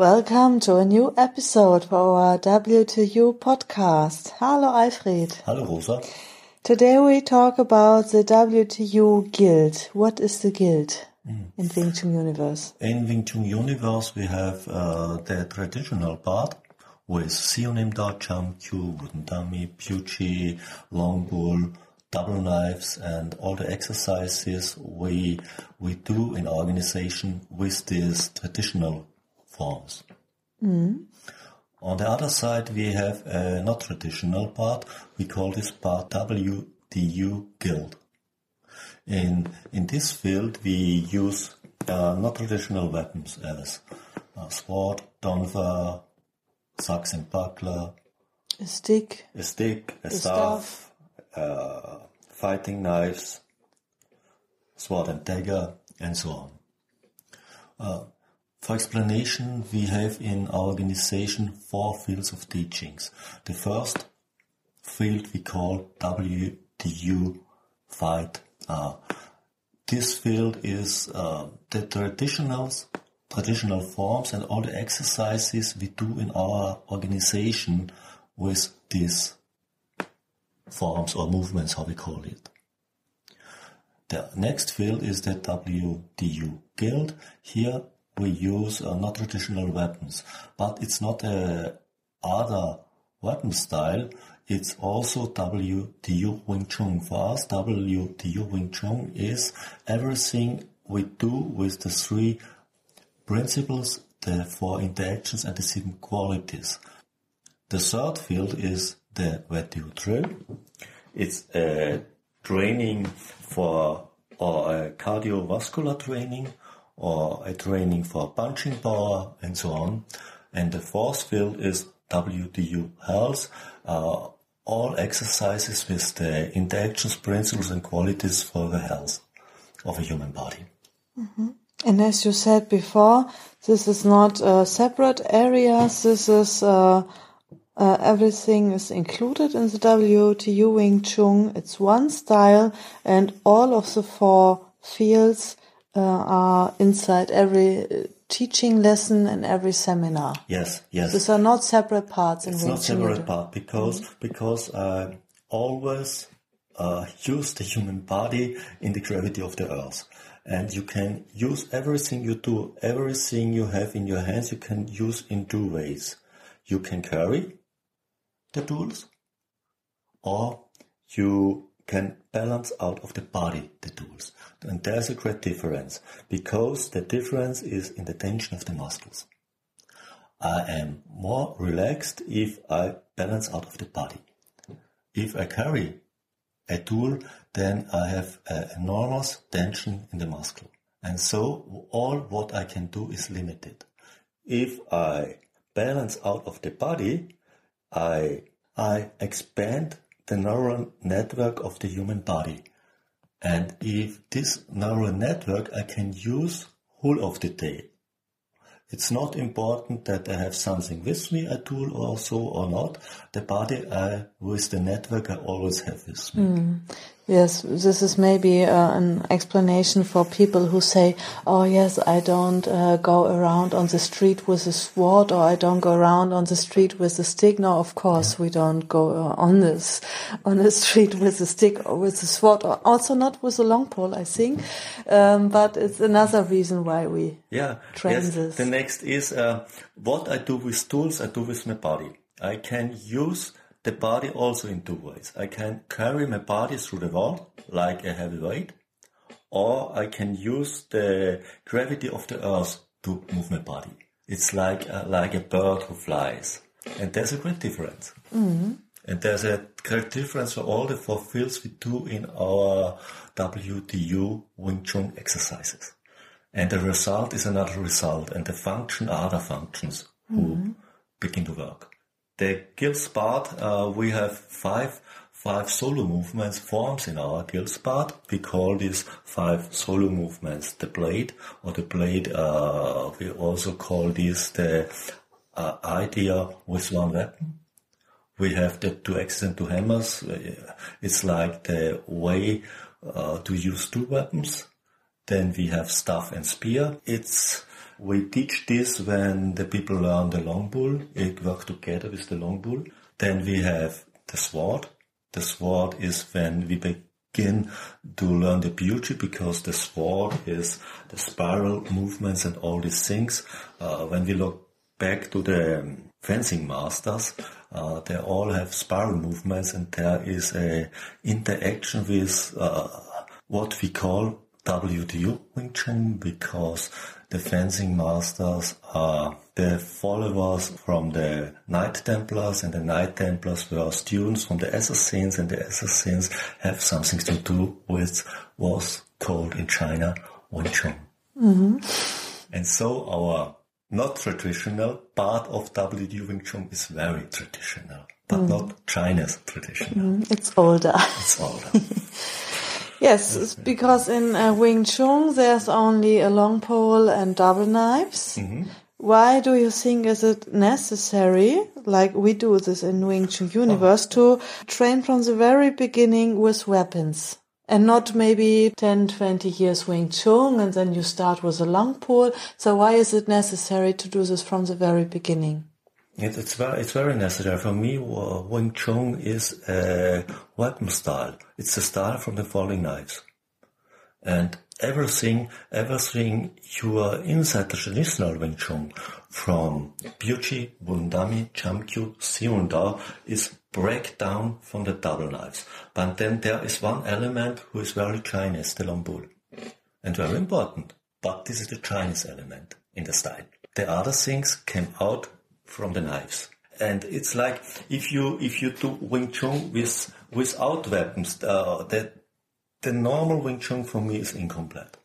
Welcome to a new episode for our WTU podcast. Hello, Alfred. Hello, Rosa. Today we talk about the WTU Guild. What is the Guild mm. in Wing Tsun Universe? In Wing Tsun Universe, we have uh, the traditional part with Siu Nim Tao, Kyu, Wooden Dummy, Biu Tze, Long Pole, double knives and all the exercises we we do in organization with this traditional forms. Mm. On the other side, we have a not traditional part. We call this part WTU Guild. In, in this field, we use uh, not traditional weapons as a sword, donver, sax and buckler, a stick, a stick, a, a staff, staff. Uh, fighting knives, sword and dagger, and so on. For explanation, we have in our organization four fields of teachings. The first field we call WTU Fight. This field is uh, the traditionals, traditional forms and all the exercises we do in our organization with these forms or movements, how we call it. The next field is the WTU Guild. Here we use uh, not traditional weapons, but it's not a other weapon style. It's also WTU Wing Tsun. For us, WTU Wing Tsun is everything we do with the three principles, the four interactions and the seven qualities. The third field is the WTU drill. It's a training for or a cardiovascular training or a training for punching power and so on. And the fourth field is WTU health, uh, all exercises with the interactions, principles and qualities for the health of a human body. Mm-hmm. And as you said before, this is not uh, separate areas. This is uh, uh, everything is included in the WTU Wing Tsun. It's one style, and all of the four fields uh, are inside every uh, teaching lesson and every seminar. Yes, yes. These are not separate parts. It's not separate part because mm-hmm. because I always uh, use the human body in the gravity of the earth. And you can use everything you do, everything you have in your hands, you can use in two ways. You can carry the tools, or you can balance out of the body the tools. And there's a great difference because the difference is in the tension of the muscles. I am more relaxed if I balance out of the body. If I carry a tool, then I have enormous tension in the muscle. And so all what I can do is limited. If I balance out of the body, I, I expand the neural network of the human body. And if this neural network I can use whole of the day. It's not important that I have something with me, a tool or so or not. The body I, with the network I always have with me. Mm. Yes, this is maybe uh, an explanation for people who say, "Oh yes, I don't uh, go around on the street with a sword, or I don't go around on the street with a stick." No, of course yeah. we don't go uh, on this on the street with a stick or with a sword, or also not with a long pole, I think. Um, but it's another reason why we yeah train yes. this. The next is uh, what I do with tools. I do with my body. I can use the body also in two ways. I can carry my body through the wall like a heavy weight, or I can use the gravity of the earth to move my body. It's like a, like a bird who flies, and there's a great difference. Mm-hmm. And there's a great difference for all the four fields we do in our WTU Wing Tsun exercises. And the result is another result, and the function are other functions who mm-hmm. begin to work. The guild part, uh, we have five five solo movements forms in our guild part. We call these five solo movements the blade or the blade. Uh, we also call this the uh, idea with one weapon. We have the two axes and two hammers. It's like the way uh, to use two weapons. Then we have staff and spear. It's we teach this when the people learn the long pole. It work together with the long pole. Then we have the sword the sword is when we begin to learn the Biu-Tze because the sword is the spiral movements and all these things. Uh, when we look back to the fencing masters, uh, they all have spiral movements and there is a interaction with uh, what we call WTU Wing Tsun because the fencing masters are the followers from the Knight Templars and the Knight Templars were students from the Assassins and the Assassins have something to do with was called in China Wing Chun. Mm-hmm. And so our not traditional part of WTU Wing Tsun is very traditional, but mm. not China's traditional. Mm, it's older. It's older. Yes, because in uh, Wing Chun there's only a long pole and double knives. Mm-hmm. Why do you think is it necessary, like we do this in Wing Tsun Universe, oh. to train from the very beginning with weapons? And not maybe 10, 20 years Wing Chun and then you start with a long pole. So why is it necessary to do this from the very beginning? It, it's very, it's very necessary for me. Uh, Wing Chun is a weapon style. It's a style from the falling knives, and everything, everything you are inside the traditional Wing Chun, from Biu-Tze, Wooden Dummy, Chamkyu, Seung Da, is breakdown from the double knives. But then there is one element who is very Chinese, the long pole, and very important. But this is the Chinese element in the style. The other things came out from the knives. And it's like if you if you do Wing Chun with without weapons, uh, that the normal Wing Chun for me is incomplete.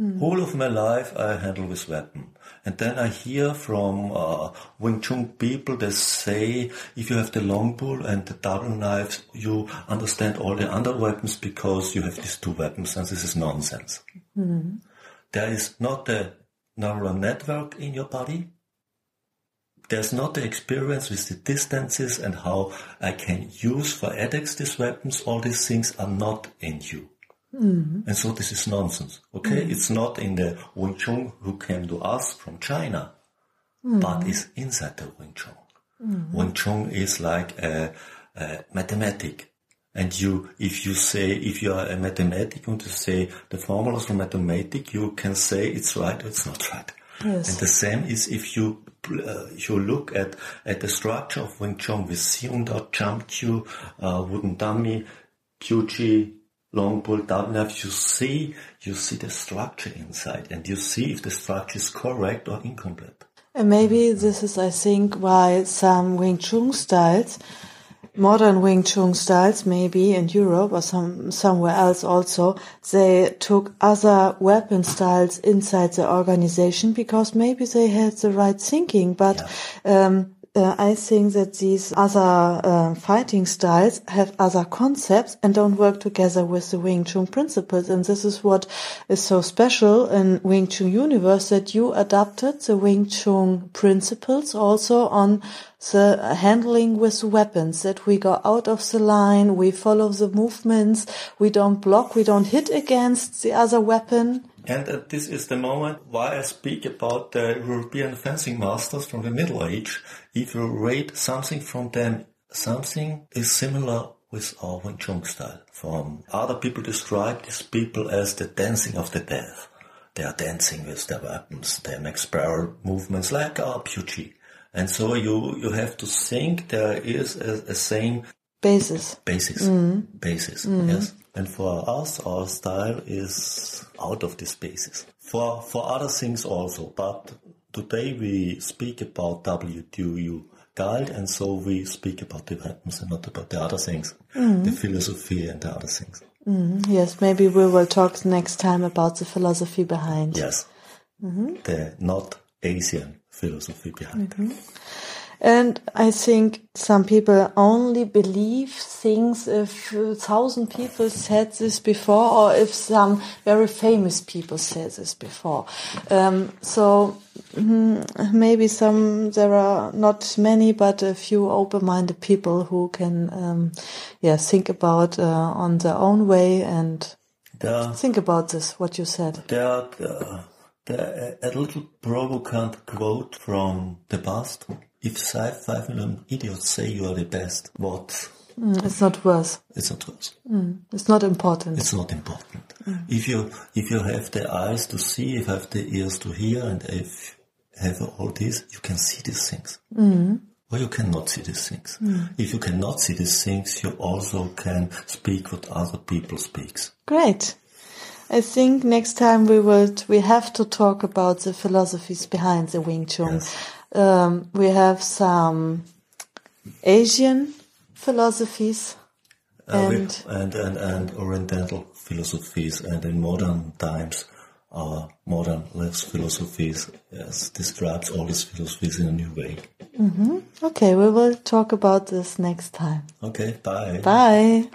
Mm. Whole of my life I handle with weapon. And then I hear from uh, Wing Chun people that say if you have the long pole and the double knives, you understand all the other weapons because you have these two weapons and this is nonsense. Mm. There is not a neural network in your body there's not the experience with the distances and how I can use for attacks these weapons. All these things are not in you. Mm-hmm. And so this is nonsense. Okay. Mm-hmm. It's not in the Wing Chun who came to us from China, mm-hmm. but it's inside the Wing Chun. Mm-hmm. Wing Chun is like a, a mathematic. And you, if you say, if you are a mathematic and you say the formulas for mathematics, you can say it's right or it's not right. Yes. And the same is if you uh, you look at at the structure of Wing Chun with Seung Da, Chum Kiu, uh, Wooden Dummy, Biu-Tze, long pull down knife, you see you see the structure inside, and you see if the structure is correct or incomplete. And maybe this is, I think, why some Wing Chun styles modern Wing Chun styles, maybe in Europe or some somewhere else also, they took other weapon styles inside the organization because maybe they had the right thinking, but yeah. um, uh, I think that these other uh, fighting styles have other concepts and don't work together with the Wing Chun principles. And this is what is so special in Wing Tsun universe that you adapted the Wing Chun principles also on the handling with weapons, that we go out of the line, we follow the movements, we don't block, we don't hit against the other weapon. And uh, this is the moment why I speak about the European fencing masters from the Middle Age. If you read something from them, something is similar with our Wing Chun style. From other people describe these people as the dancing of the death. They are dancing with their weapons. They make spiral movements like our Biu-Tze. And so you, you have to think there is a, a same basis. Basis. Mm. Basis. Mm. Yes. And for us, our style is out of this spaces. For, for other things also, but today we speak about WTU guild and so we speak about the weapons and not about the other things, mm. the philosophy and the other things. Mm. Yes, maybe we will talk next time about the philosophy behind. Yes. Mm-hmm. The not Asian philosophy behind. And I think some people only believe things if a thousand people said this before or if some very famous people said this before. Um, so mm, maybe some, there are not many, but a few open-minded people who can, um, yeah, think about uh, on their own way and There, think about this, what you said. there, there, there a little provocant quote from the past. If five, five million idiots say you are the best, what? Mm, it's not worth. It's not worth. Mm, it's not important. It's not important. If you if you have the eyes to see, if you have the ears to hear, and if you have all this, you can see these things. Mm. Or you cannot see these things. Mm. If you cannot see these things, you also can speak what other people speaks. Great. I think next time we will we have to talk about the philosophies behind the Wing Chun. Yes. Um, we have some Asian philosophies Uh, and and, and, and Oriental philosophies, and in modern times, our modern left philosophies yes, describes all these philosophies in a new way. okay, we will talk about this next time. Okay, bye. Bye.